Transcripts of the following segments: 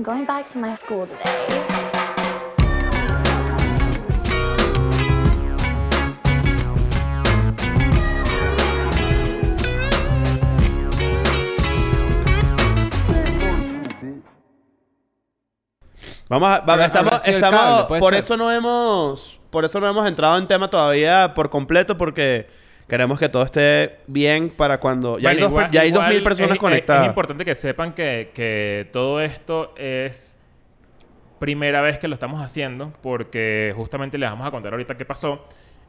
I'm going back to my school today. Vamos a, va- estamos, estamos, cable, por ser. eso no hemos, por eso no hemos entrado en tema todavía por completo porque queremos que todo esté bien para cuando ya hay Bueno, dos, igual- ya hay dos mil personas es- es- conectadas. Es importante que sepan que, que todo esto es primera vez que lo estamos haciendo porque justamente les vamos a contar ahorita qué pasó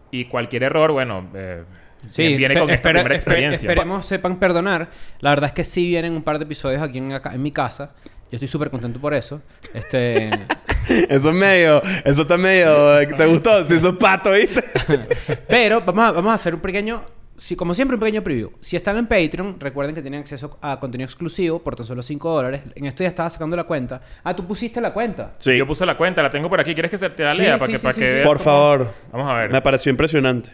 y cualquier error, bueno, eh, Sí, viene se- con esta espera- primera experiencia. Esperemos sepan perdonar. La verdad es que sí vienen un par de episodios aquí en, en mi casa. Yo estoy súper contento por eso. Este... Eso es medio, eso está medio, ¿te gustó? Si sos pato, ¿viste? Pero vamos a, vamos a hacer un pequeño... Sí, como siempre, un pequeño preview. Si están en Patreon, recuerden que tienen acceso a contenido exclusivo por tan solo 5 dólares. En esto ya estaba sacando la cuenta. Ah, tú pusiste la cuenta. Sí. Yo puse la cuenta, la tengo por aquí. ¿Quieres que se te la Sí, lea? sí, para que, sí, para sí, que sí. veas Por cómo- favor. Vamos a ver. Me pareció impresionante.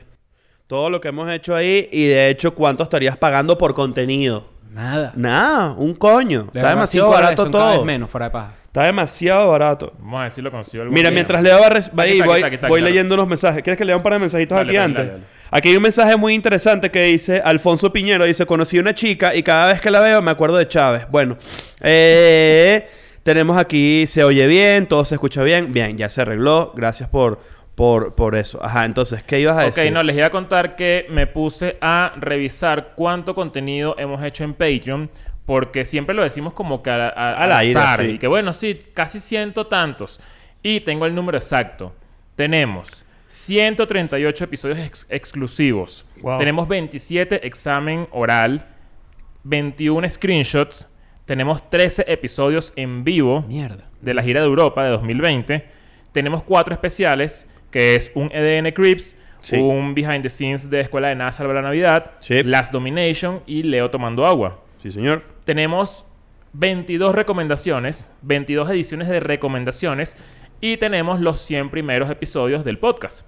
Todo lo que hemos hecho ahí y de hecho cuánto estarías pagando por contenido. Nada. Nada, un coño. De Está verdad, demasiado cinco dólares barato son cada todo. vez menos, fuera de paja. Está demasiado barato. Vamos a ver si lo consigo algún Mira, día. mientras leo va res- va Aquí ahí, está, voy, aquí está, leyendo unos mensajes. ¿Quieres que lea un par de mensajitos Dale, aquí dale, antes? dale, dale. Aquí hay un mensaje muy interesante que dice Alfonso Piñero. Dice, conocí una chica y cada vez que la veo me acuerdo de Chávez. Bueno, eh, tenemos aquí, se oye bien, todo se escucha bien. Bien, ya se arregló. Gracias por, por, por eso. Ajá, entonces, ¿qué ibas a Ok, decir? no, les iba a contar que me puse a revisar cuánto contenido hemos hecho en Patreon. Porque siempre lo decimos como que a- a- Al aire, azar. sí. Y que bueno, sí, casi ciento tantos. Y tengo el número exacto. Tenemos 138 episodios ex- exclusivos. Wow. Tenemos 27 examen oral. 21 screenshots. Tenemos 13 episodios en vivo Mierda. de la gira de Europa de 2020. Tenemos cuatro especiales, que es un EDN Crips, Sí. un Behind the Scenes de Escuela de Nada Salva la Navidad, Sí. Last Domination y Leo Tomando Agua. Sí, señor. Tenemos 22 recomendaciones, 22 ediciones de recomendaciones y tenemos los 100 primeros episodios del podcast.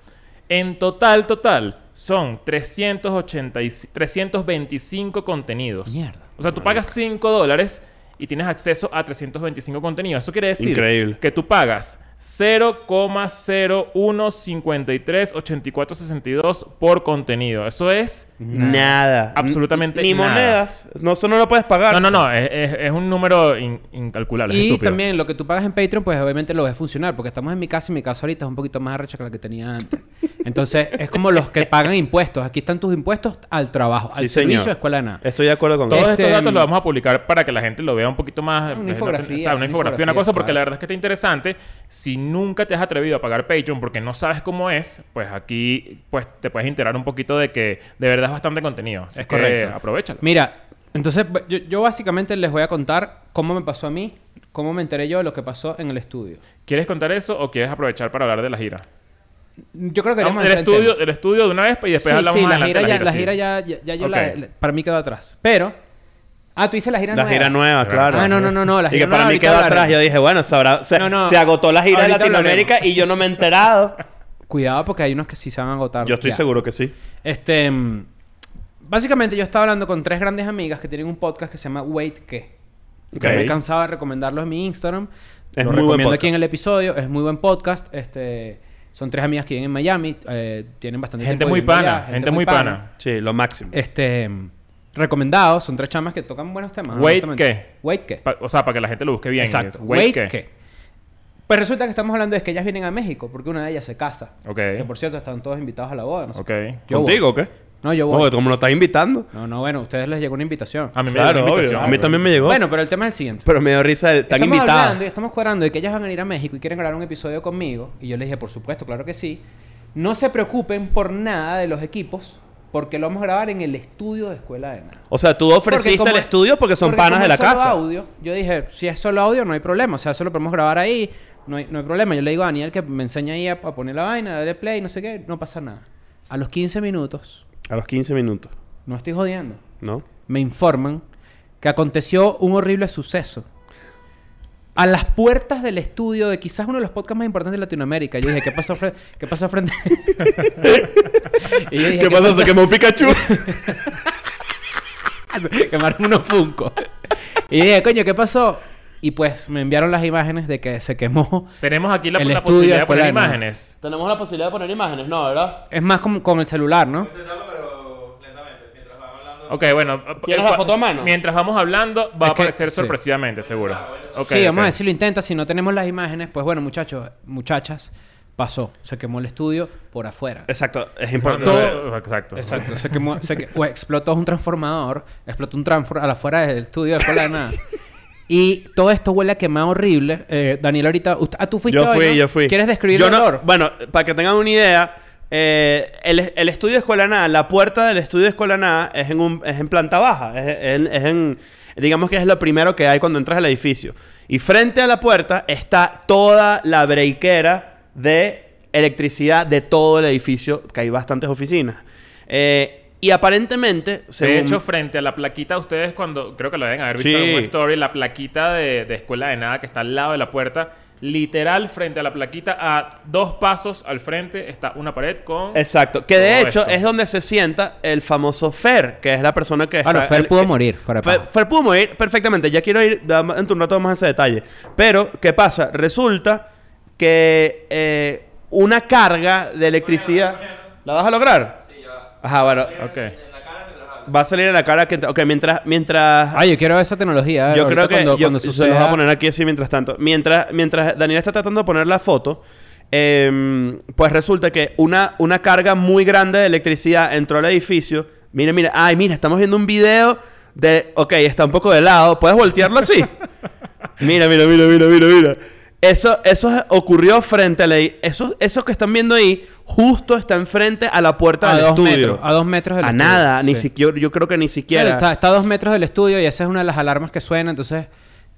En total, total, son 380 y- 325 contenidos. Mierda. O sea, tú pagas 5 dólares y tienes acceso a 325 contenidos. Eso quiere decir Increíble. que tú pagas 0,01538462 por contenido. Eso es... Nada. Absolutamente Ni nada. monedas. No, eso no lo puedes pagar. No, no, no. Es, es- es un número in- incalculable. Y estúpido. también lo que tú pagas en Patreon, pues obviamente lo ves funcionar. Porque estamos en mi casa y mi casa ahorita es un poquito más arrecha que la que tenía antes. Entonces, es como los que pagan impuestos. Aquí están tus impuestos al trabajo, Sí, al servicio de escuela de nada. Estoy de acuerdo con Todos eso. Este, estos datos mm, los vamos a publicar para que la gente lo vea un poquito más. Una eh, infografía, o sea, una una infografía, una cosa, porque la verdad es que está interesante. Si nunca te has atrevido a pagar Patreon porque no sabes cómo es, pues aquí pues te puedes enterar un poquito de que de verdad es bastante contenido. Así Es que correcto. Aprovechalo. Mira, entonces yo, yo básicamente les voy a contar cómo me pasó a mí, cómo me enteré yo de lo que pasó en el estudio. ¿Quieres contar eso o quieres aprovechar para hablar de la gira? Yo creo que deberíamos el, estudio, el estudio de una vez y después sí, hablamos sí, la gira, de ya, la sí. gira ya, ya, ya yo la- la- para mí quedó atrás. Pero, ah, tú dices la gira La nueva. gira nueva, claro. Ah, no, no, no, no, la y gira que para nueva mí quedó atrás. Yo dije, bueno, se, habrá- se, No, no. se agotó la gira de Latinoamérica y yo no me he enterado. Cuidado porque hay unos que sí se van a agotar. Yo estoy ya. seguro que sí. Este, básicamente yo estaba hablando con tres grandes amigas que tienen un podcast que se llama Wait ¿Qué? Ok. Que me he cansado de recomendarlos en mi Instagram. Es Lo muy buen recomiendo aquí en podcast. el episodio. Es muy buen podcast. Este, son tres amigas que viven en Miami. eh, tienen bastante Gente tiempo muy pana, allá, gente muy pana. Sí, lo máximo. Este, recomendados. Son tres chamas que tocan buenos temas. Wait. ¿qué? Wait ¿Qué? Pa- o sea, para que la gente lo busque bien. Exacto. Wait, Wait, ¿qué? ¿Qué? Pues resulta que estamos hablando de que ellas vienen a México porque una de ellas se casa. Ok. Que por cierto están todos invitados a la boda. No sé. Ok. ¿Contigo o qué? No, yo No, voy. porque como lo estás invitando. No, no, bueno, a ustedes les llegó una invitación. A mí me Claro, llegó una obvio. invitación. A mí también me llegó. Bueno, pero el tema es el siguiente. Pero me dio risa. el- Están estamos invitados. hablando y estamos cuadrando de que ellas van a ir a México y quieren grabar un episodio conmigo. Y yo les dije, por supuesto, claro que sí. No se preocupen por nada de los equipos, porque lo vamos a grabar en el estudio de Escuela de Nada. O sea, tú ofreciste el es- estudio porque son porque panas de la es solo casa. audio, yo dije, si es solo audio, no hay problema. O sea, eso lo podemos grabar ahí, no hay, no hay problema. Yo le digo a Daniel que me enseña ahí a, a poner la vaina, darle play, no sé qué, no pasa nada. A los 15 minutos, A los 15 minutos. no estoy jodiendo, ¿No? me informan que aconteció un horrible suceso. A las puertas del estudio de quizás uno de los podcasts más importantes de Latinoamérica. Yo dije, ¿qué pasó, ¿qué pasó frente? Y yo dije, ¿Qué pasó? ¿Se quemó un Pikachu? Quemaron unos Funko. y dije, coño, ¿qué pasó? Y pues me enviaron las imágenes de que se quemó. Tenemos aquí la, El la estudio posibilidad de poner escolar, ¿no? imágenes. Tenemos la posibilidad de poner imágenes, ¿no? ¿Verdad? Es más como con el celular, ¿no? Ok, bueno. ¿Tienes eh, la cua- foto a mano? Mientras vamos hablando, va a aparecer sí. sorpresivamente, seguro. Ok, sí, vamos a ver si lo intenta. Si no tenemos las imágenes, pues bueno, muchachos, muchachas, pasó. Se quemó el estudio por afuera. Exacto, es importante. no, Exacto. Exacto, se quemó, se explotó un transformador, explotó un transformador a la afuera del estudio de escuela de nada. Y todo esto huele a quemado horrible. Eh, Daniel, ahorita. usted- ah, tú fuiste Yo hoy, fui, ¿no? yo fui. ¿Quieres describir Yo el no- olor? Bueno, para que tengan una idea, eh, el, el estudio de Escuela Nada, la puerta del estudio de Escuela Nada es en, un, es en planta baja. Es, en- es en- digamos que es lo primero que hay cuando entras al edificio. Y frente a la puerta está toda la breakera de electricidad de todo el edificio, que hay bastantes oficinas. Eh, y aparentemente, según... De hecho, frente a la plaquita, ustedes cuando, creo que lo deben haber visto Sí. en una story, la plaquita de, de escuela de nada que está al lado de la puerta, literal frente a la plaquita, a dos pasos al frente está una pared con... Exacto. Que de hecho esto. es donde se sienta el famoso Fer, que es la persona que Bueno, está- Fer el- pudo que- morir, fuera de Fer. Fer pudo morir perfectamente. Ya quiero ir en tu rato más a ese detalle. Pero, ¿qué pasa? Resulta que eh, una carga de electricidad... ¿La vas a lograr? Sí, ya. Ajá, bueno. Ok. Va a salir en la cara que... Ok, mientras... mientras Ay, yo quiero ver esa tecnología. yo creo que cuando, yo, cuando se los suceda- voy a poner aquí así mientras tanto. Mientras, mientras Daniel está tratando de poner la foto, em, pues resulta que una, una carga muy grande de electricidad entró al edificio. Mira, mira, ay, mira, estamos viendo un video de. Ok, está un poco de lado. ¿Puedes voltearlo así? mira, mira, mira, mira, mira, mira. Eso, eso ocurrió frente a la. Eso, eso que están viendo ahí, justo está enfrente a la puerta a del dos estudio. metros. A dos metros del a estudio. nada, ni siquiera. Yo creo que ni siquiera. Claro, está, está a dos metros del estudio y esa es una de las alarmas que suena. Entonces,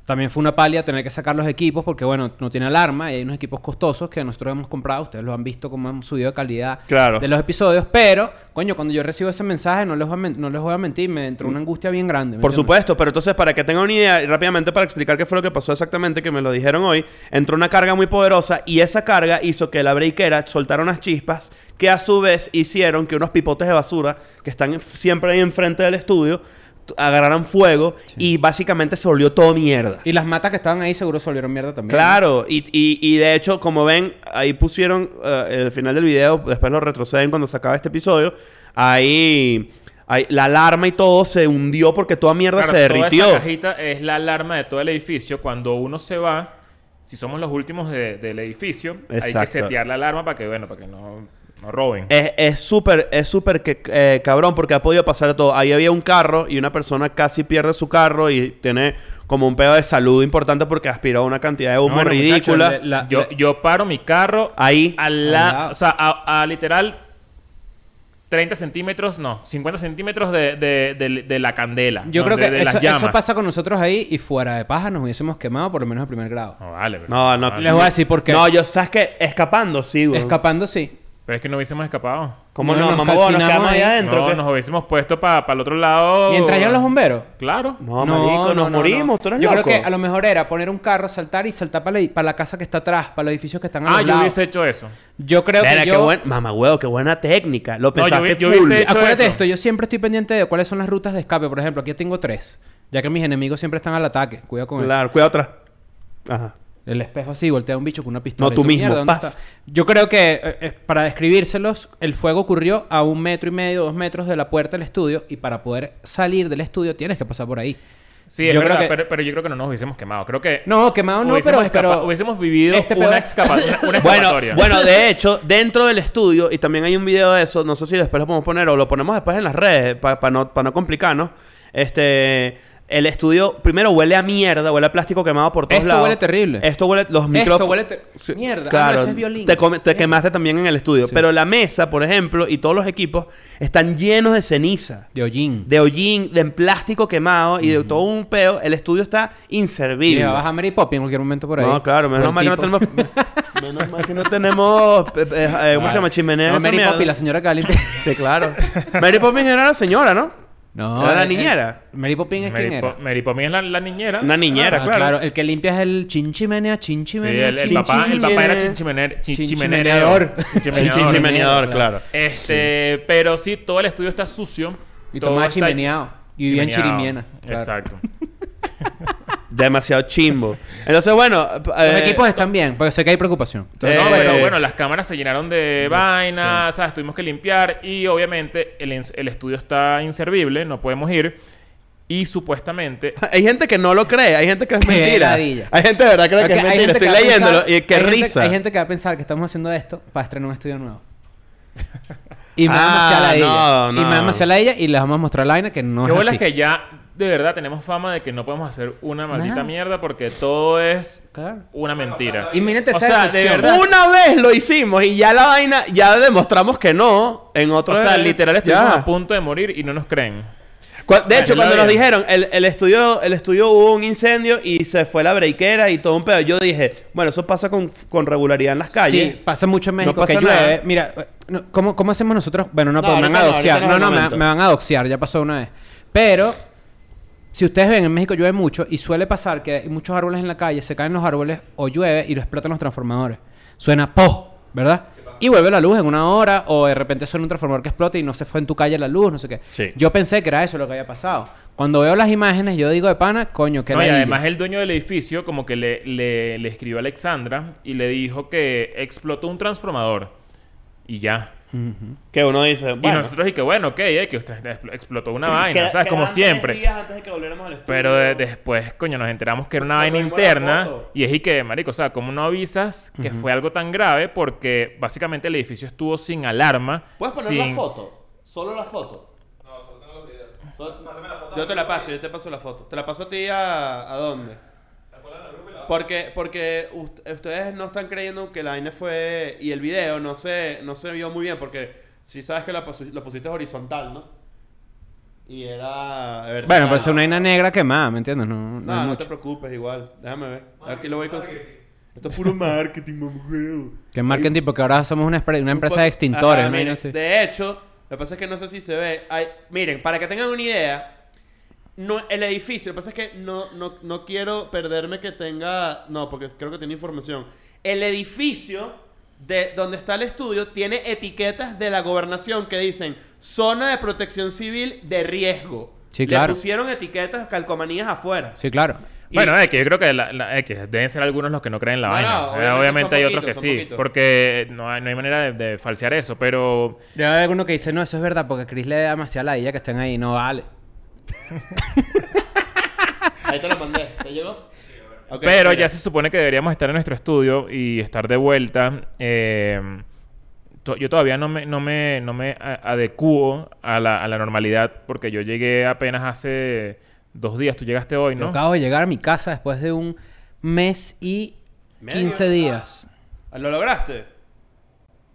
también fue una palia tener que sacar los equipos porque, bueno, no tiene alarma y hay unos equipos costosos que nosotros hemos comprado. Ustedes lo han visto cómo hemos subido de calidad Claro. de los episodios. Pero, coño, cuando yo recibo ese mensaje, no les voy a, no les voy a mentir, me entró una angustia bien grande. ¿me Por entiendes? supuesto, pero entonces para que tengan una idea, rápidamente para explicar qué fue lo que pasó exactamente, que me lo dijeron hoy, entró una carga muy poderosa y esa carga hizo que la breakera soltara unas chispas que a su vez hicieron que unos pipotes de basura que están siempre ahí enfrente del estudio agarraran fuego y básicamente se volvió todo mierda. Y las matas que estaban ahí seguro se volvieron mierda también. Claro, y, y- y de hecho, como ven, ahí pusieron eh, el final del video, después lo retroceden cuando se acaba este episodio, ahí, ahí la alarma y todo se hundió porque toda mierda Claro, se toda derritió. esa cajita es la alarma de todo el edificio. Cuando uno se va, si somos los últimos de- del edificio, hay que setear la alarma para que, bueno, para que no, no roben. Es es súper, es súper que- eh, cabrón porque ha podido pasar de todo. Ahí había un carro y una persona casi pierde su carro y tiene como un pedo de salud importante porque aspiró una cantidad de humo bueno, ridícula. la- yo, yo paro mi carro Ahí. la- lado. o sea, a, a literal 30 centímetros, no, 50 centímetros de, de- de- de la candela. Yo creo que de eso, las llamas. eso pasa con nosotros ahí y fuera de paja nos hubiésemos quemado por lo menos el primer grado. No, vale, pero, No, no. Les voy a decir por qué. No, yo sabes que escapando, sí, güey. Escapando, sí. Pero es que no hubiésemos escapado. ¿Cómo No, no, nos mamá? Nos quedamos ahí adentro. no, ¿qué? nos hubiésemos puesto para el otro lado. Mientras llegan los bomberos. Claro. No, marico, nos morimos. Tú eres Yo loco. creo que a lo mejor era poner un carro, saltar y saltar para la, para la casa que está atrás, para los edificios que están a Ah, yo lados. hubiese hecho eso. Yo creo que qué yo... buen... Mamá, huevo, qué buena técnica. Lo No, yo pensaste vi- yo full. hecho Acuérdate eso. esto, yo siempre estoy pendiente de cuáles son las rutas de escape. Por ejemplo, aquí tengo tres. Ya que mis enemigos siempre están al ataque. Cuidado con eso. Claro, cuidado atrás. Ajá. El espejo así, voltea a un bicho con una pistola. No, y tú mismo, "Mierda, ¿dónde. Yo creo que, eh, eh, para describírselos, el fuego ocurrió a un metro y medio, dos metros de la puerta del estudio. Y para poder salir del estudio tienes que pasar por ahí. Sí, es Yo creo verdad, que- pero, pero yo creo que no nos hubiésemos quemado. Creo que No, quemado no, hubiésemos, pero, escapa- pero... hubiésemos vivido este una, escapa- una, una Bueno, escapatoria. bueno, de hecho, dentro del estudio, y también hay un video de eso, no sé si después lo podemos poner o lo ponemos después en las redes para no, pa no complicarnos. Este, el estudio primero huele a mierda, huele a plástico quemado por todos Esto lados. huele terrible. Esto huele, los micrófonos. huele ter- Mierda, ah, Claro, no, ese es violín. te, come- te quemaste también en el estudio. Sí. Pero la mesa, por ejemplo, y todos los equipos están llenos de ceniza. De hollín. De hollín, de plástico quemado y de todo un peo. El estudio está Y inservible. va a bajar Mary Poppins en cualquier momento por ahí. No, claro, menos mal que no tenemos. menos mal que no tenemos. eh, eh, ¿Cómo se llama? Chimenea. No, Mary. Poppins, la señora limpiar. Sí, claro. Mary Poppins era la señora, ¿no? No. Era la el- niñera. el- Mary Poppins es Mary, quién Po- era. Mary Poppins es la, la niñera. Una niñera, Ah, claro. El que limpia es el chinchimenea, Sí, chinchimenea. el, el chin- papá, el papá era Chinchimene- chinchimeneador. Chinchimeneador. Chinchimeneador, claro. Este, pero sí, todo el estudio está sucio. Y todo tomaba está chimeneado. Y vivía en. Chirimiena. claro. Exacto. Demasiado chimbo. Entonces, bueno. Los eh, equipos están bien, porque sé que hay preocupación. Eh, no, pero eh, bueno, las cámaras se llenaron de vainas, ¿sabes? Tuvimos que limpiar y obviamente el, el estudio está inservible, no podemos ir. Y supuestamente... Hay gente que no lo cree, hay gente que es mentira. Hay gente de verdad que cree que es mentira. gente Estoy a leyéndolo pensar- y qué hay gente- risa. hay gente que va a pensar que estamos haciendo esto para estrenar un estudio nuevo. Y me Ah, da demasiada ladilla. no, Y me da no. demasiada ladilla y les vamos a mostrar la vaina que no Qué es bola así. es que ya de verdad tenemos fama de que no podemos hacer una maldita Nada. mierda porque todo es Claro. una mentira. Imagínate O sea, de decepción. verdad. Una vez lo hicimos y ya la vaina, ya demostramos que no. En otro O sea, literal estuvimos ya. a punto de morir y no nos creen. De hecho, cuando nos dijeron, el, el estudio, el estudio hubo un incendio y se fue la breakera y todo un pedo. Yo dije, bueno, eso pasa con, con regularidad en las calles. Sí, pasa mucho en México No que llueve. nada. Mira, eh, no, ¿cómo, ¿cómo hacemos nosotros? Bueno, no, No, pues me van a doxear. no No, me van a doxear, ya pasó una vez. Pero, si ustedes ven, en México llueve mucho y suele pasar que hay muchos árboles en la calle, se caen los árboles o llueve y lo explotan los transformadores. Suena ¡po! ¿Verdad? Y vuelve la luz en una hora o de repente suena un transformador que explota y no se fue en tu calle la luz, no sé qué. Sí. Yo pensé que era eso lo que había pasado. Cuando veo las imágenes, yo digo de pana, coño, que No, y además el dueño del edificio como que le, le, le escribió a Alexandra y le dijo que explotó un transformador. Y ya. Que uno dice, Y bueno. nosotros y que bueno, ok, eh, que usted expl- explotó una vaina, queda- ¿sabes? Como siempre. días antes de que volviéramos al estudio. Pero de- después, coño, nos enteramos que era una vaina interna. Y es y que, marico, o sea, ¿cómo no avisas que fue algo tan grave? Porque básicamente el edificio estuvo sin alarma. ¿Puedes poner sin... la foto? Solo la foto. No, solo tengo los videos. Yo te la paso, yo te paso la foto. ¿Te la paso a ti a, a dónde? Porque, porque ust- ustedes no están creyendo que la vaina fue... Y el video no se, no se vio muy bien porque si sabes que la, la pusiste horizontal, ¿no? Y era... vertical. Bueno, pero es una vaina negra quemada, ¿me entiendes? No, no, No, no te preocupes, igual. Déjame ver. Aquí lo voy con... Esto es puro marketing, mamá. Que marquen porque ahora somos una, una empresa de extintores. Ajá, miren, No sé. De hecho, lo que pasa es que no sé si se ve. Hay- miren, para que tengan una idea, no, el edificio, lo que pasa es que no, no, no quiero perderme que tenga. No, porque creo que tiene información. El edificio de donde está el estudio tiene etiquetas de la gobernación que dicen zona de protección civil de riesgo. Sí, Le claro. pusieron etiquetas, calcomanías afuera. Sí, claro. Bueno, que yo creo que, la, la- deben ser algunos los que no creen la No, vaina. no, Eh, obviamente hay otros poquitos, que sí. poquitos. Porque no hay, no hay manera de, de falsear eso. Pero Debe haber alguno que dice, no, eso es verdad, porque Chris le da demasiada ladilla que estén ahí. No vale. Ahí te lo mandé. ¿Te llegó? Ok, Pero mira. ya se supone que deberíamos estar en nuestro estudio y estar de vuelta. Eh, to- yo todavía no me, no me, no me adecuo a la, a la normalidad porque yo llegué apenas hace dos días. Tú llegaste hoy, Yo ¿no? acabo de llegar a mi casa después de un mes y Medio. 15 días. Ah, ¿Lo lograste?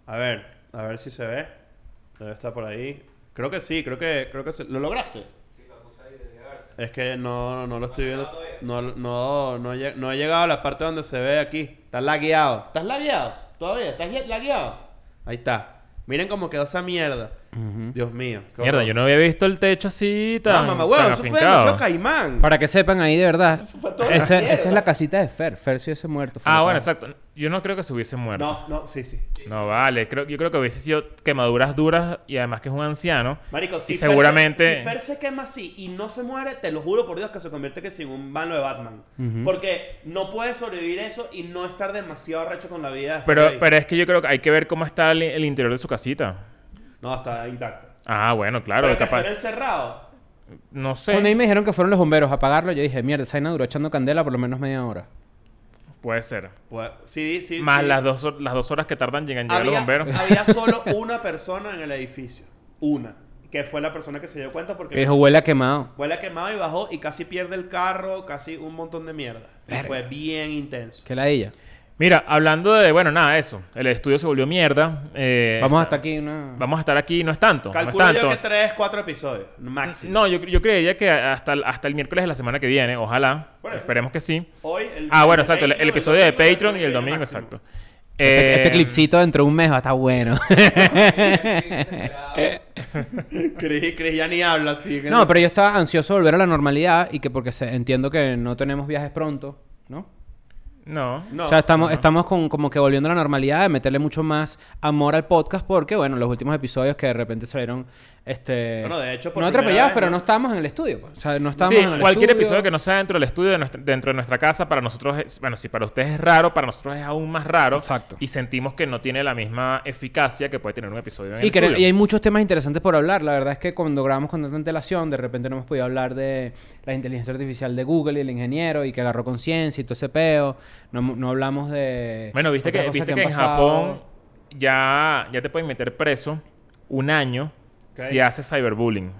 A ver, a ver si se ve. Debe estar por ahí. Creo que sí, creo que, creo que se- ¿Lo lograste? Es que no, no, lo estoy viendo. No, no, no, no he llegado a la parte donde se ve aquí. Estás lagueado. ¿Estás lagueado? ¿Todavía? ¿Estás lagueado? Ahí está. Miren cómo quedó esa mierda. Dios mío. qué Mierda, horror. yo no había visto el techo así tan. No, mamá, huevo, tan eso fue afincado. demasiado caimán. Para que sepan ahí de verdad. Ese- mierda. esa es la casita de Fer. Fer si hubiese muerto. Ah, bueno, exacto. Yo no creo que se hubiese muerto. No, no, sí, sí. No, vale. Creo, yo creo que hubiese sido quemaduras duras y además que es un anciano. Marico, si y Fer seguramente. se, si Fer se quema así y no se muere, te lo juro por Dios que se convierte que sin un malo de Batman. Porque no puede sobrevivir eso y no estar demasiado arrecho con la vida. Pero, pero es que yo creo que hay que ver cómo está el, el interior de su casita. No, está intacto. Ah, bueno, claro. Pero que capaz. se ve encerrado. No sé. Cuando ahí me dijeron que fueron los bomberos a apagarlo, yo dije, mierda, esa vaina duró echando candela por lo menos media hora. Puede ser. Pues, sí, sí, Más sí. las dos, las dos horas que tardan en llegar en llegar los había, bomberos. había solo una persona en el edificio. Una. Que fue la persona que se dio cuenta porque... Que dijo, huele a quemado. Huele a quemado y bajó y casi pierde el carro, casi un montón de mierda. Y fue bien intenso. Que la ella. Mira, hablando de, bueno, nada, eso. El estudio se volvió mierda. eh, Vamos hasta aquí una... Vamos a estar aquí, no es tanto. no es Calculo yo que tres, cuatro episodios, máximo. No, yo, yo creería que hasta, el- hasta el miércoles de la semana que viene, ojalá. Esperemos que sí. Hoy, el Ah, bueno, exacto. El, episodio de Patreon y el domingo, máximo. exacto. Este, este Eh, clipcito dentro de un mes va a estar bueno. Chris, Chris ya ni habla así. no, pero yo estaba ansioso de volver a la normalidad y que porque se- entiendo que no tenemos viajes pronto, ¿no? No. No. o sea, estamos, no. estamos con, como que volviendo a la normalidad, de meterle mucho más amor al podcast, porque, bueno, los últimos episodios que de repente salieron Este, Bueno, de hecho, por no atropellados, vez, pero ¿no? estábamos en el estudio. pues. O sea, no estábamos Sí, en el cualquier estudio. episodio que no sea dentro del estudio, de nuestra- dentro de nuestra casa, para nosotros es, bueno, si para ustedes es raro, para nosotros es aún más raro. Exacto. Y sentimos que no tiene la misma eficacia que puede tener un episodio en el Y, que- estudio. y hay muchos temas interesantes por hablar. La verdad es que cuando grabamos con tanta antelación, de repente no hemos podido hablar de la inteligencia artificial de Google y el ingeniero y que agarró conciencia y todo ese peo. No, no hablamos de. Bueno, viste que, viste que, en pasado. Japón ya, ya te pueden meter preso un año Ok. si haces cyberbullying.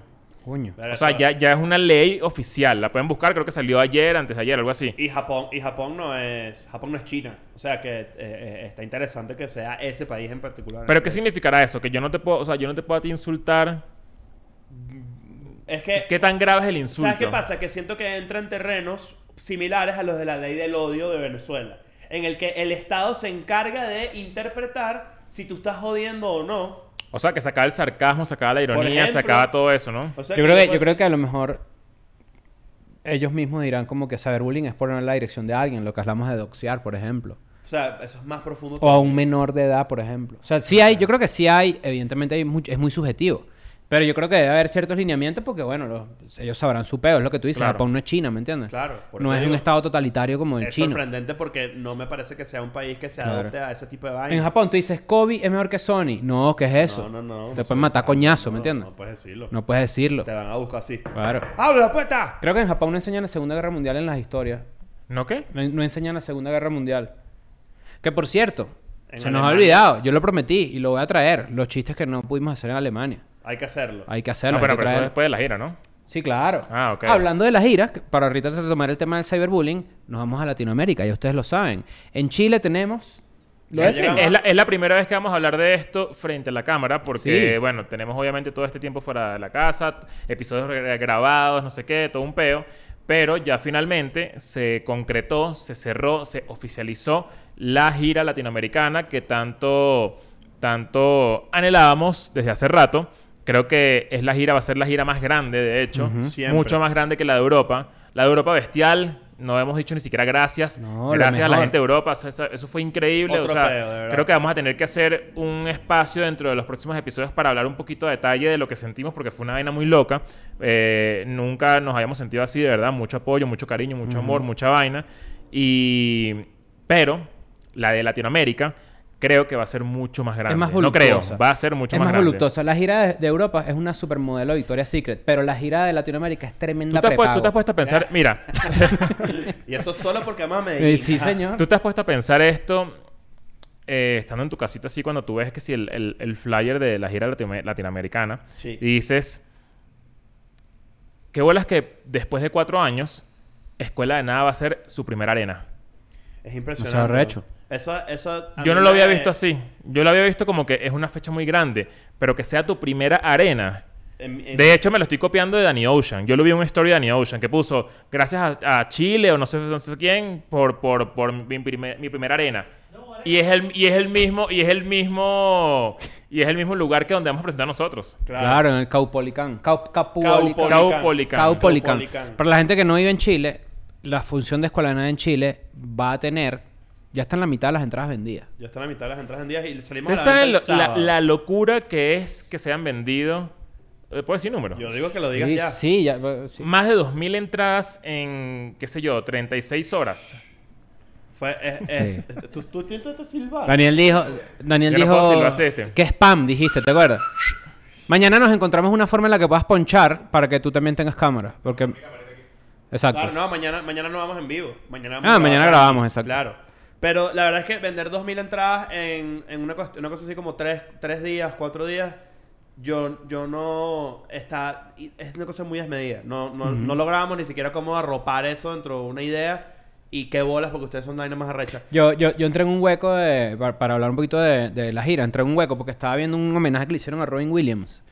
Coño. O sea, ya, ya es una ley oficial. La pueden buscar, creo que salió ayer, antes de ayer, algo así. Y Japón, y Japón no es Japón no es China. O sea que eh, eh, está interesante que sea ese país en particular. Pero ¿qué significará eso? Que yo no te puedo, o sea, yo no te puedo a ti insultar. Es que ¿Qué tan grave es el insulto? ¿Sabes qué pasa? Que siento que entra en terrenos similares a los de la ley del odio de Venezuela, en el que el Estado se encarga de interpretar si tú estás jodiendo o no. O sea, que sacaba el sarcasmo, sacaba la ironía, ejemplo, sacaba todo eso, ¿no? O sea, Yo creo, que, yo creo que a lo mejor ellos mismos dirán como que saber bullying es poner la dirección de alguien, lo que hablamos de doxear, por ejemplo. O sea, eso es más profundo. O a un menor de edad, por ejemplo. O sea, sí hay, yo creo que sí hay, evidentemente hay mucho, es muy subjetivo. Pero yo creo que debe haber ciertos lineamientos porque, bueno, los- ellos sabrán su peo, es lo que tú dices. Claro. Japón no es China, ¿me entiendes? Claro, por No es un estado totalitario como el Es chino. sorprendente porque no me parece que sea un país que se Claro. adopte a ese tipo de vainas. En Japón tú dices, Kobe es mejor que Sony. No, ¿qué es eso? No, no, no. Te no pueden matar coñazo, ¿me entiendes? No puedes decirlo. No puedes decirlo. Te van a buscar así. Claro. ¡Abre la puerta! Creo que en Japón no enseñan la Segunda Guerra Mundial en las historias. ¿No qué? No, no enseñan la Segunda Guerra Mundial. Que por cierto, En se nos ha olvidado. Yo lo prometí y lo voy a traer. Los chistes que no pudimos hacer en Alemania. Hay que hacerlo. Hay que hacerlo. No, pero, hay que pero eso después de la gira, ¿no? Sí, claro. Ah, ok. Hablando de las giras, para ahorita retomar el tema del cyberbullying, nos vamos a Latinoamérica, ya ustedes lo saben. En Chile tenemos... Es la, es la primera vez que vamos a hablar de esto frente a la cámara, porque, Sí. bueno, tenemos obviamente todo este tiempo fuera de la casa, episodios grabados, no sé qué, todo un peo, pero ya finalmente se concretó, se cerró, se oficializó la gira latinoamericana que tanto, tanto anhelábamos desde hace rato. Creo que es la gira, va a ser la gira más grande, de hecho, mucho más grande que la de Europa. La de Europa bestial, no hemos dicho ni siquiera gracias. No, gracias a la gente de Europa, o sea, eso, eso fue increíble. Otro o sea, creo que vamos a tener que hacer un espacio dentro de los próximos episodios para hablar un poquito a detalle de lo que sentimos, porque fue una vaina muy loca. Eh, nunca nos habíamos sentido así, de verdad. Mucho apoyo, mucho cariño, mucho amor, mucha vaina. Y... Pero, la de Latinoamérica, creo que va a ser mucho más grande. más no creo, voluptuosa. va a ser mucho es más, más, grande. voluptuosa. La gira de, de Europa es una supermodelo de Victoria's Secret, pero la gira de Latinoamérica es tremenda ¿Tú te, prepago. tú te has puesto a pensar, mira, Y eso solo porque vamos a Medellín. Sí, señor. tú te has puesto a pensar esto eh, estando en tu casita así cuando tú ves que si el, el- el flyer de la gira latino- latinoamericana Sí. y dices, qué bolas que después de cuatro años, Escuela de Nada va a ser su primera arena. Es impresionante. Demasiado recho. Eso, eso Yo no lo había visto así. Yo lo había visto como que es una fecha muy grande, pero que sea tu primera arena. en- en- De hecho, me lo estoy copiando de Danny Ocean. Yo lo vi en una story de Danny Ocean que puso, gracias a, a Chile o no sé, no sé quién, por, por, por mi, primer- mi primera arena. Y es, el, y es el mismo, y es el mismo, y es el mismo lugar que donde vamos a presentar nosotros. Claro, en el Caupolicán. Cau, Capuolicán. Caupolicán. Caupolicán. Caupolicán. Caupolicán. Para la gente que no vive en Chile, la función de Escuela de Nada en Chile va a tener... Ya están la mitad de las entradas vendidas. Ya está la mitad de las entradas en días y salimos ¿Ustedes a la saben venta lo- el la, sábado. la locura que es que se han vendido? Eh, ¿Puedo decir número? Yo digo que lo digas Sí, ya. sí, ya, sí. Más de 2.000 entradas en, qué sé yo, 36 horas. Fue, eh, eh, tú, tú intentas silbar. Daniel dijo, Daniel Yo no puedo dijo silbar, sí, este. que spam, dijiste, ¿te acuerdas? Mañana nos encontramos una forma en la que puedas ponchar para que tú también tengas cámara, porque Exacto. Claro, no, mañana, mañana no vamos en vivo. Mañana vamos Ah, a mañana grabamos, exacto. Claro. Pero la verdad es que vender 2.000 entradas en, en una, cuest- una cosa así como 3, días, 4 días, yo, yo no... Está, es una cosa muy desmedida. No, no, no logramos ni siquiera cómo arropar eso dentro de una idea. Y qué bolas, porque ustedes son vainas más arrechas. Yo, yo, yo entré en un hueco de- para, para hablar un poquito de, de la gira. Entré en un hueco porque estaba viendo un homenaje que le hicieron a Robin Williams.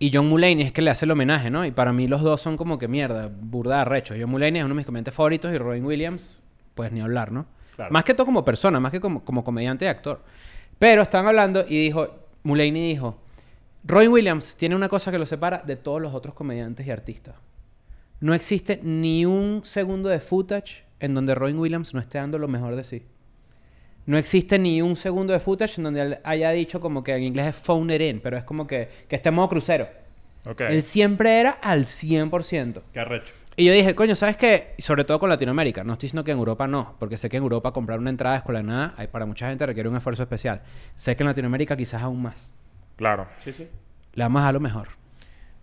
Y John Mulaney es que le hace el homenaje, ¿no? Y para mí los dos son como que mierda, burda arrecho. John Mulaney es uno de mis comediantes favoritos y Robin Williams, pues ni hablar, ¿no? Claro. Más que todo como persona, más que como, como comediante y actor. Pero estaban hablando y dijo, Mulaney dijo, Robin Williams tiene una cosa que lo separa de todos los otros comediantes y artistas. No existe ni un segundo de footage en donde Robin Williams no esté dando lo mejor de sí. No existe ni un segundo de footage en donde él haya dicho como que en inglés es phone it in, pero es como que, que esté en modo crucero. Ok. Él siempre era al 100%. Qué arrecho. Y yo dije, coño, ¿sabes qué? Y Sobre todo con Latinoamérica. No estoy diciendo que en Europa no, porque sé que en Europa comprar una entrada de escuela de nada, hay- para mucha gente requiere un esfuerzo especial. Sé que en Latinoamérica quizás aún más. Claro. Sí, sí. Le vamos a dar lo mejor.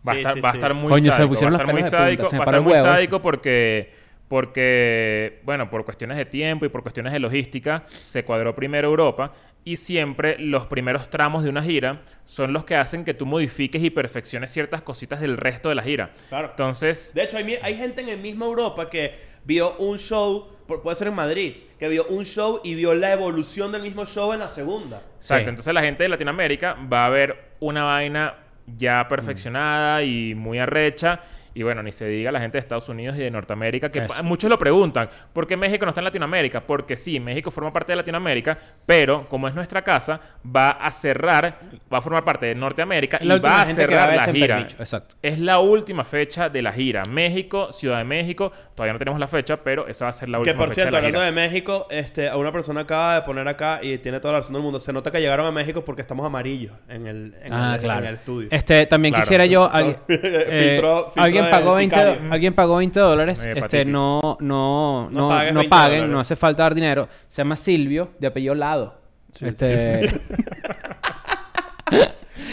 Va, a Sí, estar, sí, va a estar muy Coño, se sádico. pusieron va a los estar muy pelos de punta, sádico. se Va a estar muy huevo. sádico porque... Porque, bueno, por cuestiones de tiempo y por cuestiones de logística, se cuadró primero Europa y siempre los primeros tramos de una gira son los que hacen que tú modifiques y perfecciones ciertas cositas del resto de la gira. Claro. Entonces, De hecho, hay, gente en el mismo Europa que vio un show, por- puede ser en Madrid, que vio un show y vio la evolución del mismo show en la segunda. Exacto. Sí. Entonces la gente de Latinoamérica va a ver una vaina ya perfeccionada y muy arrecha. Y bueno, ni se diga la gente de Estados Unidos y de Norteamérica, que Eso. muchos lo preguntan, ¿por qué México no está en Latinoamérica? Porque sí, México forma parte de Latinoamérica, pero como es nuestra casa, va a cerrar, va a formar parte de Norteamérica y La va a que va cerrar a la gira. exacto. Es la última fecha de la gira. México, Ciudad de México, todavía no tenemos la fecha, pero esa va a ser la Que última por fecha cierto, de la hablando gira. de México, este, a una persona acaba de poner acá y tiene toda la razón del mundo. Se nota que llegaron a México porque estamos amarillos en el, en ah, el, claro. en el estudio. Este, también Claro. quisiera yo... alguien- Filtro- eh, filtro alguien de pagó 20 sicario. alguien pagó 20 dólares Eh, este no no No no, pagues no 20 paguen no hace falta dar dinero. Se llama Silvio de apellido Lado. Este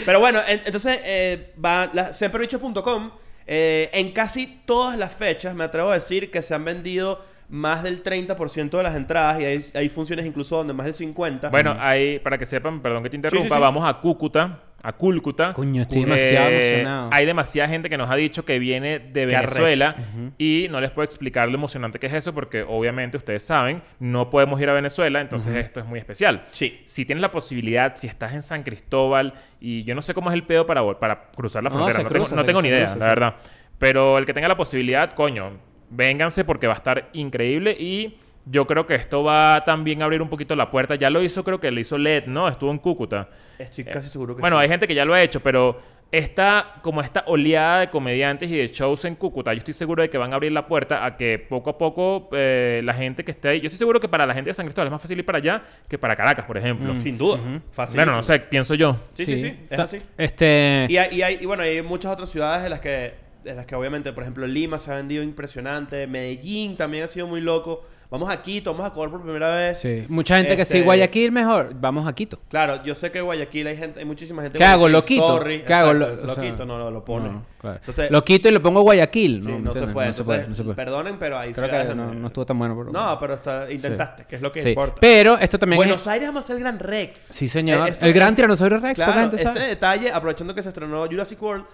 Pero bueno, en- entonces eh, va la, semperbichos.com. eh, en casi todas las fechas, me atrevo a decir que se han vendido más del 30% de las entradas y hay, hay funciones incluso donde más del 50%. Bueno, hay, para que sepan, perdón que te interrumpa, Sí, sí, sí. vamos a Cúcuta, a Cúlcuta. Coño, estoy demasiado emocionado. Hay demasiada gente que nos ha dicho que viene de Venezuela y no les puedo explicar lo emocionante que es eso porque obviamente ustedes saben, no podemos ir a Venezuela, entonces esto es muy especial. Sí. Si tienes la posibilidad, si estás en San Cristóbal y yo no sé cómo es el pedo para, para cruzar la frontera, no, cruza, tengo, no se- tengo ni idea, cruza, la sí. verdad. Pero el que tenga la posibilidad, coño, vénganse porque va a estar increíble y yo creo que esto va también a abrir un poquito la puerta. Ya lo hizo, creo que lo hizo LED, ¿no? Estuvo en Cúcuta. Estoy casi seguro que Bueno, sí. hay gente que ya lo ha hecho, pero esta, como esta oleada de comediantes y de shows en Cúcuta, yo estoy seguro de que van a abrir la puerta a que poco a poco eh, la gente que esté ahí... Yo estoy seguro que para la gente de San Cristóbal es más fácil ir para allá que para Caracas, por ejemplo. Sin duda. Fácil. Bueno, no sé, pienso yo. Sí, sí, sí. Es así. este Y, hay, y, hay- y bueno, hay muchas otras ciudades de las que, de las que obviamente, por ejemplo, Lima se ha vendido impresionante, Medellín también ha sido muy loco. Vamos a Quito, vamos a comer por primera vez. sí. mucha gente que sí Este, Guayaquil mejor vamos a Quito Claro, yo sé que en Guayaquil hay gente, hay muchísima gente. ¿Qué en hago? ¿Lo quito? Sorry. ¿Qué hago? Lo- Lo, o sea, quito, no, no, lo pone. No, claro. Entonces, lo quito y lo pongo Guayaquil sí, ¿no? no, ¿Me se puede. no se Entonces, puede no se puede Perdonen, pero hay creo que no, estuvo tan bueno pero... No, pero está- intentaste, que es lo que Sí. importa. pero esto también Buenos es... Aires además el Gran Rex. sí señor Eh, esto- el gran tiranosaurio Rex Claro, gente este sabe detalle, aprovechando que se estrenó Jurassic World,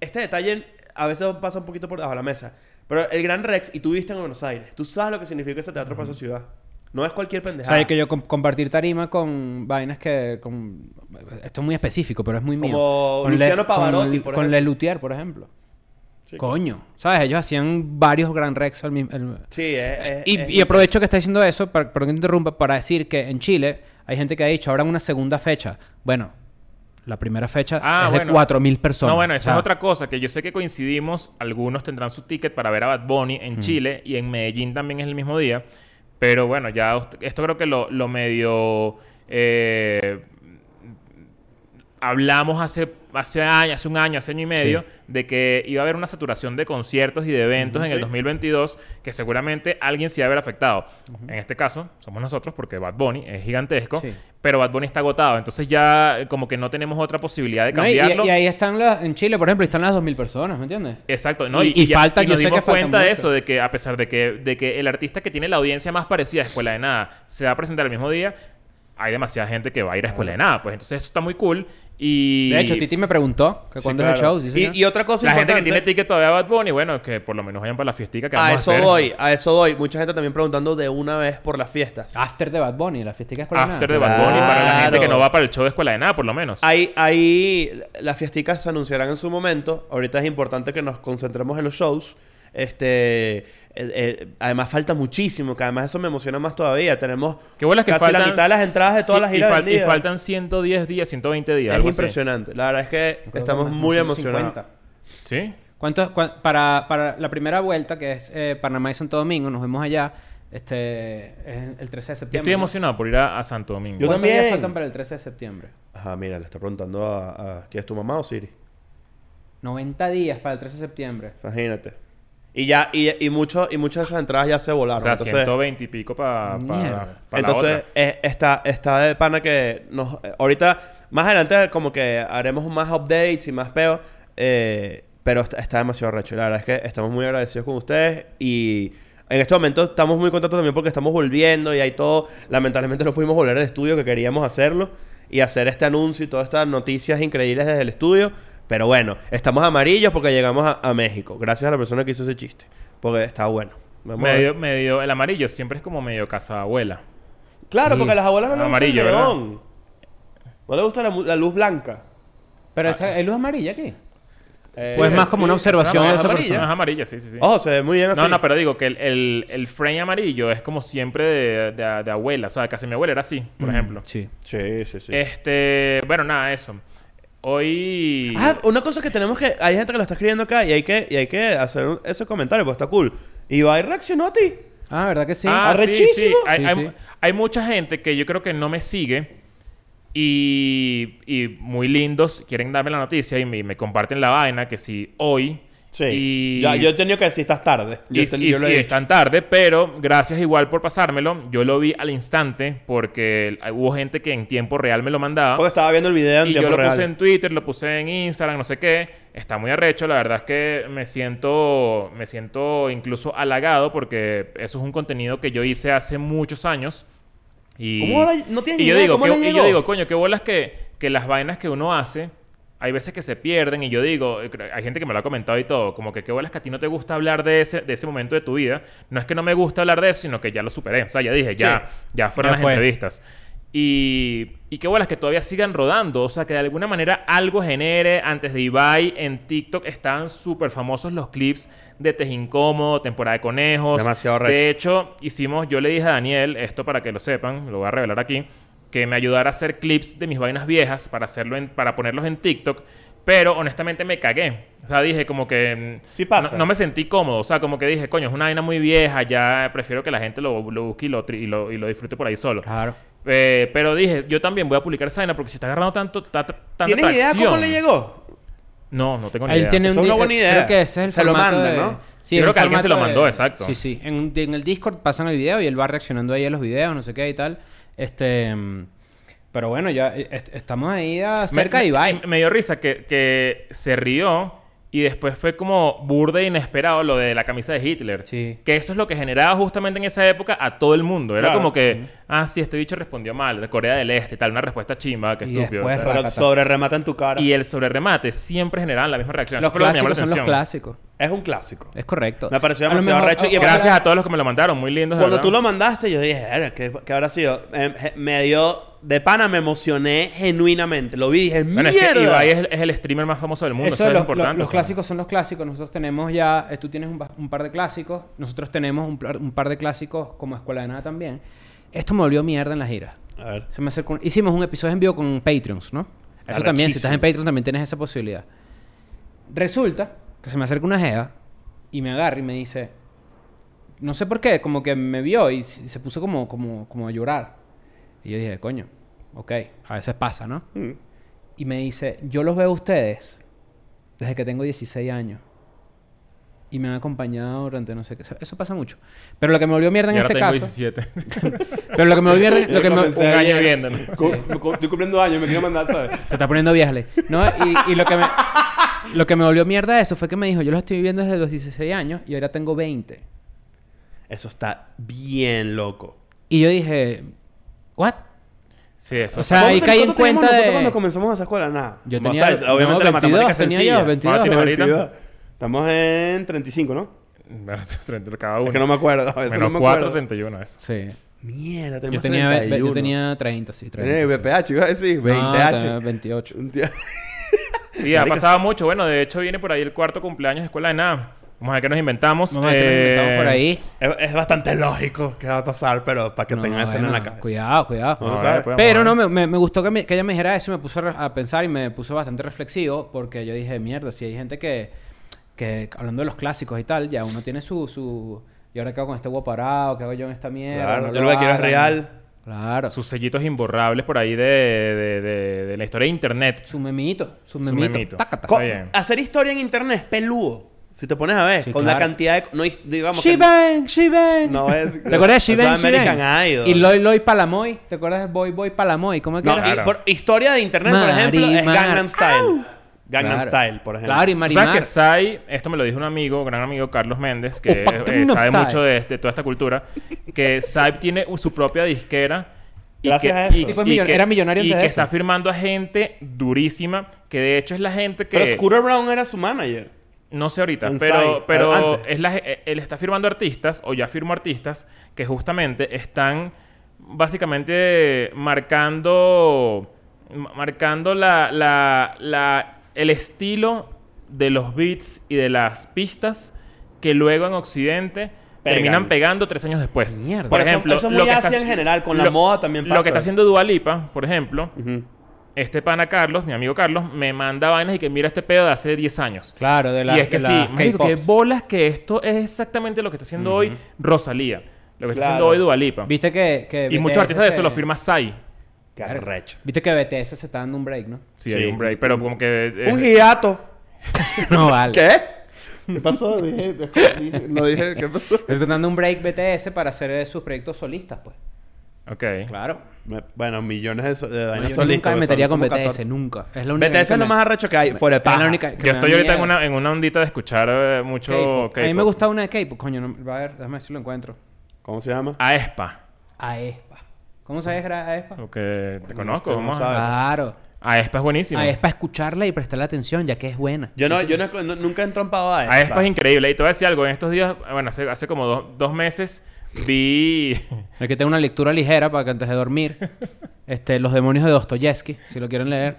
este detalle a veces pasa un poquito por debajo de la mesa. Pero el Gran Rex, y tú viste en Buenos Aires, tú sabes lo que significa ese teatro para esa ciudad. No es cualquier O pendejada. sea, que yo com- compartir tarima con vainas que... Con... Esto es muy específico, pero es muy mío. Como Con Luciano Le- Pavarotti, con, por Con ejemplo. Lelutier, por ejemplo. Sí. Coño. ¿Sabes? Ellos hacían varios Gran Rex al mismo... el- Sí, es, es- Y, es y aprovecho que está diciendo eso, para, perdón que te interrumpa, para decir que en Chile hay gente que ha dicho, ahora una segunda fecha. Bueno, la primera fecha Ah, es bueno. de 4.000 personas. No, bueno, O esa sea, es otra cosa, que yo sé que coincidimos, algunos tendrán su ticket para ver a Bad Bunny en Chile y en Medellín también es el mismo día, pero bueno, ya esto creo que lo, lo medio... eh, hablamos hace, hace años, hace un año, hace año y medio, de que iba a haber una saturación de conciertos y de eventos en el sí. 2022 que seguramente alguien se iba a haber afectado. En este caso, somos nosotros porque Bad Bunny es gigantesco, Sí. pero Bad Bunny está agotado. Entonces ya eh, como que no tenemos otra posibilidad de no, y- y, cambiarlo. y ahí están las... En Chile, por ejemplo, están las 2.000 personas, ¿me entiendes? Exacto, ¿no? Y- y ya- falta- nos yo sé dimos que cuenta de eso, de que a pesar de que, de que el artista que tiene la audiencia más parecida a Escuela de Nada se va a presentar el mismo día, hay demasiada gente que va a ir a Escuela de Nada. Pues entonces eso está muy cool. Y De hecho, Titi me preguntó que Sí, cuándo es el show. ¿sí, y, señor? y otra cosa la gente que tiene ticket para ver a Bad Bunny, bueno, que por lo menos vayan para la fiestica que A vamos eso a hacer. voy, a eso voy. Mucha gente también preguntando de una vez por las fiestas. After de Bad Bunny, la fiestica es por After de Bad Bunny para la gente que no va para el show de Escuela de Nada, por lo menos. Ahí, ahí las fiesticas se anunciarán en su momento. Ahorita es importante que nos concentremos en los shows. Este, eh, eh, además falta muchísimo, que además eso me emociona más todavía. Tenemos Qué bolas que casi faltan... la mitad de las entradas de todas sí, las y giras fal- y, faltan 110 días, 120 días. Es algo así. impresionante. La verdad es que Creo estamos muy como 150. emocionados. ¿Sí? ¿Cuántos, cuán- para, para la primera vuelta, que es eh, Panamá y Santo Domingo, nos vemos allá este, es el 13 de Yo septiembre. estoy ¿no? emocionado por ir a, a Santo Domingo. Yo ¿Cuántos días también. faltan para el 13 de septiembre? Ajá, mira, le está preguntando a, a- ¿quién es tu mamá o Siri? 90 días para el 13 de septiembre. Imagínate. Y ya, y, y, mucho, y muchas de esas entradas ya se volaron. O sea, entonces, 120 y pico para la entonces otra. eh, está, está de pana que nos... eh, ahorita, más adelante como que haremos más updates y más peos. eh, pero está, está demasiado recho. La verdad es que estamos muy agradecidos con ustedes y... En este momento estamos muy contentos también porque estamos volviendo y hay todo. Lamentablemente no pudimos volver al estudio que queríamos hacerlo y hacer este anuncio y todas estas noticias increíbles desde el estudio. Pero bueno, estamos amarillos porque llegamos a, a México. Gracias a la persona que hizo ese chiste. Porque está bueno. Vamos a ver. Medio, medio, el amarillo siempre es como medio casa abuela. Claro, Sí. porque a las abuelas no les gusta el Amarillo, ¿verdad? neón. No les gusta la, mu- la luz blanca. Pero está, ¿hay luz amarilla aquí? Eh, ¿O es más como una observación no, de es esa amarilla. persona? No es amarilla, sí, sí, sí. Ojo, se ve muy bien así. No, no, pero digo que el, el, el frame amarillo es como siempre de, de, de abuela. O sea, casi mi abuela era así, por Mm, ejemplo. Sí. Sí, sí, sí. Este, bueno, nada, eso. Hoy. Ah, una cosa que tenemos que... Hay gente que lo está escribiendo acá y hay que, y hay que hacer un- ese comentario, pues está cool. Ibai reaccionó a ti. Ah, ¿verdad que sí? Ah, sí, sí. arrechísimo. Hay, Sí, hay- sí. hay mucha gente que yo creo que no me sigue y, y muy lindos quieren darme la noticia y me, me comparten la vaina que si hoy Sí. y, Ya, yo he tenido que decir, estás tarde. Yo y, te- y- yo lo he y dicho. están tarde, pero gracias igual por pasármelo. Yo lo vi al instante porque hubo gente que en tiempo real me lo mandaba. Porque estaba viendo el video en Y yo tiempo lo real. puse en Twitter, lo puse en Instagram, no sé qué. Está muy arrecho. La verdad es que me siento, me siento incluso halagado porque eso es un contenido que yo hice hace muchos años. Y, ¿Cómo ahora no tienes y yo digo, cómo que- y yo digo, coño, qué bolas que, que las vainas que uno hace, hay veces que se pierden. Y yo digo, eh, hay gente que me lo ha comentado y todo, como que qué bolas que a ti no te gusta hablar de ese, de ese momento de tu vida. No es que no me gusta hablar de eso, sino que ya lo superé. O sea, ya dije, ya, ya fueron Ya las fue. entrevistas. Y, y qué bolas que todavía sigan rodando. O sea, que de alguna manera algo genere. Antes de Ibai, en TikTok estaban súper famosos los clips de Tej Incómodo, temporada de conejos. Demasiado recho. De hecho, hicimos, yo le dije a Daniel, esto para que lo sepan, lo voy a revelar aquí, que me ayudara a hacer clips de mis vainas viejas para hacerlo en- para ponerlos en TikTok. Pero honestamente me cagué. O sea, dije como que... mm, Sí pasa. No, no me sentí cómodo. O sea, como que dije, coño, es una vaina muy vieja. Ya prefiero que la gente lo, lo busque y lo, tri- y, lo, y lo disfrute por ahí solo. Claro. Eh, pero dije, yo también voy a publicar esa vaina porque si está agarrando tanto, ta- ta- tanta ¿Tienes idea tracción. cómo le llegó? No, no tengo ni Él idea. tiene un Eso es una buena idea. Creo que ese es el Se lo de- ¿no? Sí, creo que alguien se lo mandó, exacto. Sí, sí. En, en el Discord pasan el video y él va reaccionando ahí a los videos, no sé qué y tal. Este... mm, Pero bueno, ya eh, est- estamos ahí a cerca me, de Ibai. Me, me dio risa que, que se rió y después fue como burde inesperado lo de la camisa de Hitler. Sí. Que eso es lo que generaba justamente en esa época a todo el mundo. Era Claro. como que, ah, sí, este bicho respondió mal, de Corea del Este tal, una respuesta chimba, que Y estúpido. Pero sobre remata en tu cara. Y el sobre remate siempre generaban la misma reacción. Los Eso fue lo que me llamó la clásicos son los clásicos. Es un clásico. Es correcto. Me pareció lo demasiado mejor- arrecho y Gracias a todos los que me lo mandaron, muy lindos. de Cuando verdad. tú lo mandaste, yo dije, "Verga, ¿qué, qué habrá sido? Eh, je- me dio... De pana me emocioné genuinamente. Lo vi y dije, Bueno, ¡mierda! es que Ibai es el, es el streamer más famoso del mundo. Esto Eso es los, importante. los clásicos son los clásicos. Nosotros tenemos ya... eh, Tú tienes un, par de clásicos. Nosotros tenemos un, par- un par de clásicos como Escuela de Nada también. Esto me volvió mierda en la gira. A ver. Se me acercó Hicimos un episodio en vivo con Patreons, ¿no? Eso también, si estás en Patreon también tienes esa posibilidad. Resulta que se me acerca una jeva y me agarra y me dice... No sé por qué, como que me vio y se puso como, como, como a llorar. Y yo dije, coño, ok, a veces pasa, ¿no? Mm. Y me dice, yo los veo a ustedes desde que tengo 16 años. Y me han acompañado durante no sé qué. Eso- pasa mucho. Pero lo que me volvió mierda en Y ahora este tengo caso... 17. Pero lo que me volvió mierda... Lo que me, un año viendo, ¿no? Estoy cumpliendo años, me quiero mandar, ¿sabes? Se está poniendo viejale. ¿No? Y, y lo que me... Lo que me volvió mierda de eso fue que me dijo, yo los estoy viviendo desde los 16 años y ahora tengo 20. Eso está bien loco. Y yo dije, ¿what? Sí, eso. O sea, ahí ¿Cuánto- caí en cuenta nosotros de- cuando comenzamos esa escuela? Nada. Yo O tenía- sea, obviamente no, la 22 matemática es tenía sencilla. yo, 22. ¿Cuánto tienes ahorita? 22. Estamos en 35, ¿no? Bueno, 30 cada uno. Es que no me acuerdo. A veces Menos no me 4, acuerdo. 31 eso. Sí. Mierda, Yo tenemos tenía, ve- 31. yo tenía 30, sí, 30. Tenés sí. VPH, iba a decir. 20H. No, tenía 28. Sí, ha pasado mucho. Bueno, de hecho viene por ahí el cuarto cumpleaños de Escuela de Nada. Vamos a ver qué nos inventamos. Vamos a ver qué nos Eh, inventamos por ahí. Es, es bastante lógico que va a pasar, pero para que No, tengan escena en bueno, la cabeza. Cuidado, cuidado. No a ver, pues, vamos Pero a no, ver. me, me, me gustó que, me- que ella me dijera eso y me puso a re- a pensar y me puso bastante reflexivo porque yo dije, mierda, si hay gente que, que hablando de los clásicos y tal, ya uno tiene su... su y ahora qué hago con este huevo parado, qué hago yo en esta mierda. Claro, No yo lo que quiero es hagan. real. Claro. Su, sus sellitos imborrables por ahí de, de, de- de la historia de internet. memito. Su Su memito. memito. Tácata. Co- bien. hacer historia en internet es peludo. Si te pones a ver, Sí, con claro. la cantidad de. No, digamos. She que- Bang, She Bang. No es- ¿Te acuerdas de She Bang, American Bang? Idol. Y Loy Loy Palamoy. ¿Te acuerdas de Boy Boy Palamoy? ¿Cómo es que No, era? y por historia de internet, por Mari, ejemplo, es Mar- Gangnam Style. Gangnam Claro. Style, por ejemplo. Claro, y ¿Tú Marimar. ¿Sabes que Sai, esto me lo dijo un amigo, gran amigo Carlos Méndez, que eh, sabe Style. mucho de, de toda esta cultura, que Sai tiene su propia disquera. Y Gracias que, a eso. y- Tipo es y millon- que- era millonario Y antes que de está eso. firmando a gente durísima, que de hecho es la gente que... Pero Scooter Brown era su manager. No sé ahorita, En pero, Sai, pero es la- eh, él está firmando artistas, o ya firmó artistas, que justamente están básicamente marcando, ma- marcando la, la- la- el estilo de los beats y de las pistas que luego en Occidente Pegan. terminan pegando tres años después. Mierda. Por eso- ejemplo, eso es lo muy que está en general, con la moda también Lo pasa. que está haciendo Dualipa, por ejemplo, este pana Carlos, mi amigo Carlos, me manda vainas y que mira este pedo de hace 10 años. Claro, de la y es que de sí, marico, que bolas que esto es exactamente lo que está haciendo hoy Rosalía. Lo que está Claro. haciendo hoy Dualipa. Viste que... que Y muchos artistas de eso lo firma Sai. Qué arrecho. Viste que BTS se está dando un break, ¿no? Sí, Sí. hay un break. Pero como que... eh, Un hiato. no vale. ¿Qué? ¿Qué pasó? Dije, dije- no dije, ¿qué pasó? Se está dando un break BTS para hacer eh, sus proyectos solistas, pues. Ok. Claro. Me- Bueno, millones de, so- de Yo vainas nunca solistas. me son metería con como BTS, 14. nunca. Es la única BTS que es lo me- más arrecho que hay, fuera de Es la paja. única que Yo estoy ahorita en miedo. una, en una ondita de escuchar eh, mucho K-pop. A mí me K-pop. gusta una de K-pop. Coño, no, a ver, déjame ver si lo encuentro. ¿Cómo se llama? Aespa. Aespa. ¿Cómo sabes era Aespa? Porque te conozco. vamos a-. Claro. Aespa es buenísimo. Aespa escucharla y prestarle atención, ya que es buena. Yo, no, yo no, no- nunca he entrompado a Aespa es increíble. Y te voy a decir algo. En estos días, bueno, hace, hace como dos, dos meses vi... Hay que tener una lectura ligera para que antes de dormir. este, Los demonios de Dostoyevsky, si lo quieren leer.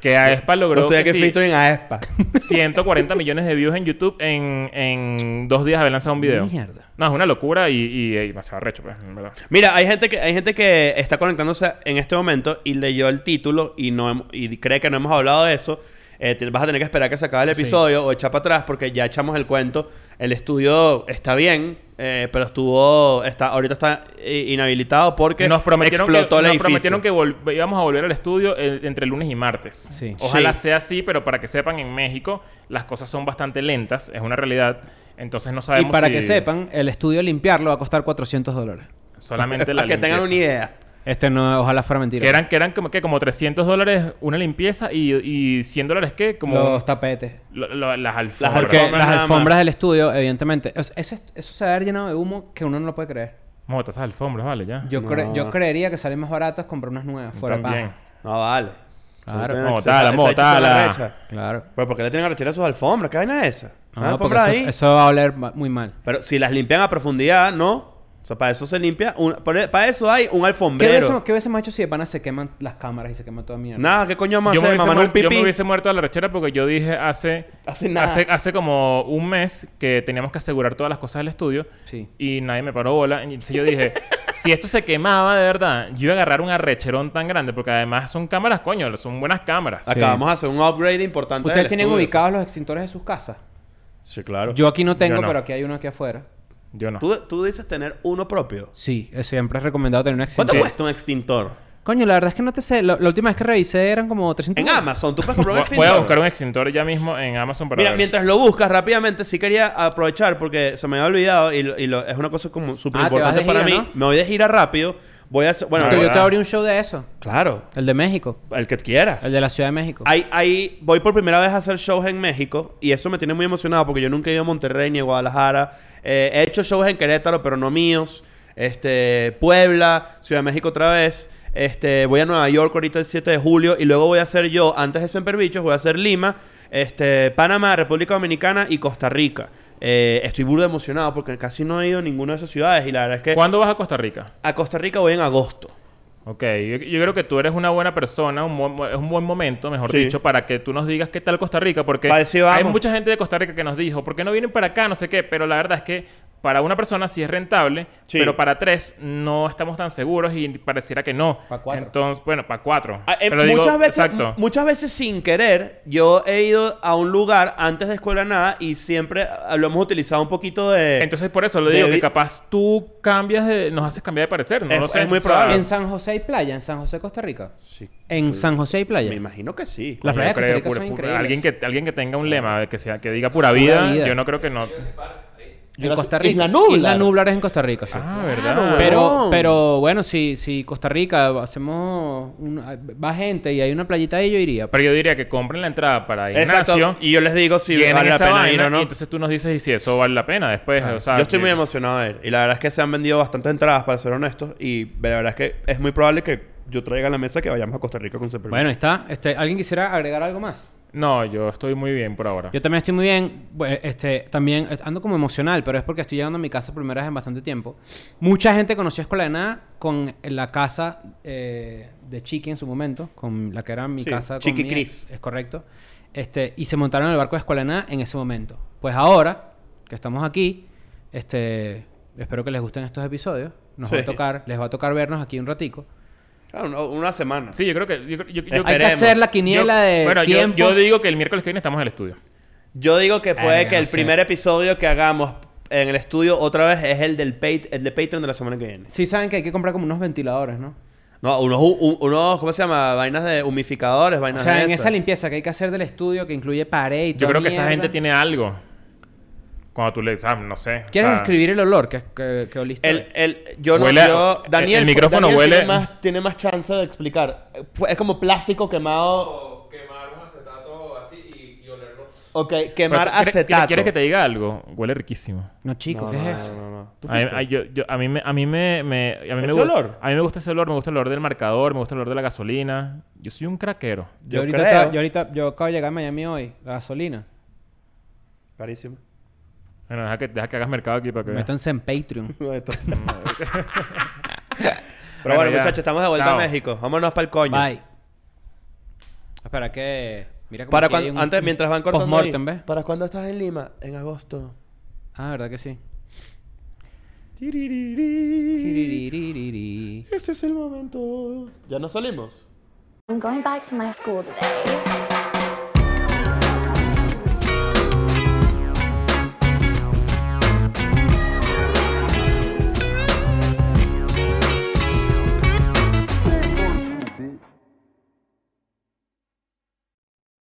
Que Aespa logró Estoy que aquí sí, featuring a Espa. 140 millones de views en YouTube en, en dos días de haber lanzado un video. Mierda. No, es una locura y, y, y demasiado recho, pues, en verdad. Mira, hay gente que hay gente que está conectándose en este momento y leyó el título y no y cree que no hemos hablado de eso. Eh, te- vas a tener que esperar que se acabe el Sí. episodio o echar para atrás porque ya echamos el cuento. El estudio está bien, eh, pero estuvo está ahorita está eh, inhabilitado porque Nos prometieron, que, explotó el nos edificio. prometieron que íbamos a volver al estudio eh, entre lunes y martes. Sí. Ojalá Sí. sea así, pero para que sepan, en México las cosas son bastante lentas, es una realidad. Entonces no Y sabemos para si que sepan, el estudio limpiarlo va a costar 400 dólares. solamente la para que tengan una idea. Este no, ojalá fuera mentira. Que eran, que eran como, que como 300 dólares una limpieza y, y 100 dólares ¿qué? Como Los tapetes. lo- lo- las alfombras. Las Porque alfombras las del estudio, evidentemente, ese- eso se va a ver lleno de humo que uno no lo puede creer. Vamos a botar esas alfombras, vale, ya. Yo, cre- No. yo creería que salen más baratas comprar unas nuevas, fuera paja. No vale. Claro. Eso tiene- Vamos, esa- botala, esa vamos, hecha con la botala. recha. Claro. Pero ¿por qué le tienen que retirar sus alfombras? ¿Qué vaina es esa? No, ¿Hay porque alfombras eso, ahí? eso va a oler muy mal. Pero si las limpian a profundidad, no. O sea, para eso se limpia. un- por- para eso hay un ¿Qué alfombrero. hubiésemos, ¿Qué hubiésemos hecho si de pana se queman las cámaras y se quema toda mierda? Nada, ¿qué coño a Yo me, hacer? hubiese Mamá, un muerto, yo me hubiese muerto de la rechera porque yo dije hace... Hace nada. Hace, hace como un mes que teníamos que asegurar todas las cosas del estudio Sí. y nadie me paró bola. Entonces yo dije, si esto se quemaba de verdad, yo iba a agarrar un arrecherón tan grande porque además son cámaras, coño, son buenas cámaras. Sí. Acabamos de hacer un upgrade importante. ¿Ustedes del tienen estudio. ubicados los extintores de sus casas? Sí, claro. Yo aquí no tengo, no. pero aquí hay uno aquí afuera. Yo no. ¿Tú, tú dices tener uno propio. Sí, eh, siempre es recomendado tener un ¿Cuánto extintor. cuesta un extintor? Coño, la verdad es que no te sé. La última vez que revisé eran como 300 En dólares. Amazon, tú puedes comprar un extintor. Voy a buscar un extintor ya mismo en Amazon para Mira, ver. mientras lo buscas rápidamente, sí quería aprovechar porque se me había olvidado y, lo- y lo- es una cosa como súper Ah, te vas importante de para gira, mí. ¿no? Me voy de gira rápido. Voy a hacer. Bueno, ¿verdad? te abrí un show de eso. claro. El de México. El que quieras. El de la Ciudad de México. Ahí, ahí voy por primera vez a hacer shows en México y eso me tiene muy emocionado porque yo nunca he ido a Monterrey ni a Guadalajara. Eh, he hecho shows en Querétaro, pero no míos. Este, Puebla, Ciudad de México otra vez. Este, voy a Nueva York ahorita el 7 de julio y luego voy a hacer yo, antes de Semper Bichos, voy a hacer Lima, este, Panamá, República Dominicana y Costa Rica. Eh, estoy burdo emocionado porque casi no he ido a ninguna de esas ciudades y la verdad es que ¿Cuándo vas a Costa Rica? a Costa Rica voy en agosto. Ok, yo, yo creo que tú eres una buena persona, un es un buen momento, mejor Sí. dicho, para que tú nos digas qué tal Costa Rica, porque hay mucha gente de Costa Rica que nos dijo, ¿por qué no vienen para acá? No sé qué, pero la verdad es que para una persona sí es rentable, Sí. pero para tres no estamos tan seguros y pareciera que no. Pa' cuatro. Entonces, bueno, para cuatro. Ah, eh, Pero digo, muchas, veces, exacto. muchas veces sin querer, yo he ido a un lugar antes de escuela nada y siempre ah, lo hemos utilizado un poquito de... Entonces, por eso le digo que capaz tú cambias de... Nos haces cambiar de parecer, no Es- lo sé. es muy probable. ¿En San José hay playa? ¿En San José, Costa Rica? Sí. En San José hay playa. Me imagino que sí. Las playas de Costa Rica pura- son pura- increíbles. alguien que alguien que tenga un lema que sea que diga pura vida, vida. yo no creo que no En Costa Rica. Isla Nublar. Isla Nublar es en Costa Rica, sí. ah verdad. Pero, pero bueno, si, si Costa Rica hacemos un- va gente y hay una playita ahí, yo iría. pero yo diría que compren la entrada para Exacto. Ignacio Y yo les digo si vale la pena vaina, ir o no. y entonces tú nos dices y si eso vale la pena después o sea, yo estoy que- muy emocionado de ir. Y la verdad es que se han vendido bastantes entradas, para ser honestos. Y la verdad es que es muy probable que yo traiga a la mesa que vayamos a Costa Rica con Super Bueno, ahí está. Este, ¿Alguien quisiera agregar algo más? No yo estoy muy bien por ahora Yo también estoy muy bien. Bueno, este, también eh, ando como emocional, pero es porque estoy llegando a mi casa por primera vez en bastante tiempo. Mucha gente conoció Escuela de Nada con la casa eh, de Chiqui en su momento, con la que era mi Sí, casa. Chiqui Chris. Es correcto. Este, y se montaron en el barco de Escuela de Nada en ese momento. Pues ahora que estamos aquí, este, espero que les gusten estos episodios. Nos va a tocar, les va a tocar vernos aquí un ratico. Claro, una, una semana. sí yo creo que yo, creo- yo- yo- Hay que hacer la quiniela yo- de bueno, yo- tiempos. yo, digo que el miércoles que viene estamos en el estudio Yo digo que puede que no el sé. primer episodio que hagamos en el estudio otra vez es el del Pat- el de Patreon de la semana que viene. Sí saben que hay que comprar como unos ventiladores, ¿no? No, unos, un- unos ¿cómo se llama? Vainas de humificadores, O vainas sea, de en esas. esa limpieza que hay que hacer del estudio que incluye pared y yo creo que esa gente tiene algo cuando tú le sabes no sé o ¿Quieres sea, describir el olor que, que, que oliste? El, el, yo no, Huele yo, Daniel, el micrófono Daniel huele- Tiene más, tiene más chance de explicar. Es como plástico quemado. quemar un acetato así y, y olerlo. Ok, quemar tú- ¿quieres- acetato. ¿Quieres que te diga algo? Huele riquísimo. No, chico, No, ¿qué no, es no, eso? no, no. ¿Tú A a- yo- yo- a mí me, a mí me, me- a mí me ¿Ese gu- olor? A mí me gusta ese olor, me gusta el olor del marcador, me gusta el olor de la gasolina. Yo soy un craquero. Yo, Yo ahorita, creo. estaba- yo ahorita, yo acabo de llegar a Miami hoy, la gasolina. Carísimo. Bueno, deja que, deja que hagas mercado aquí para que veas. Métanse en Patreon. Bueno, Pero bueno, muchachos, estamos de vuelta Chao. a México. Vámonos para el coño. Bye. Espera que... Mira cómo Para aquí hay cuando, un- antes, mientras van cortando ahí, ¿ves? ¿Para cuándo estás en Lima? En agosto. Ah, ¿verdad que sí? Tiririri. Tiriririri. Este es el momento. ¿Ya nos salimos? I'm going back to my school today.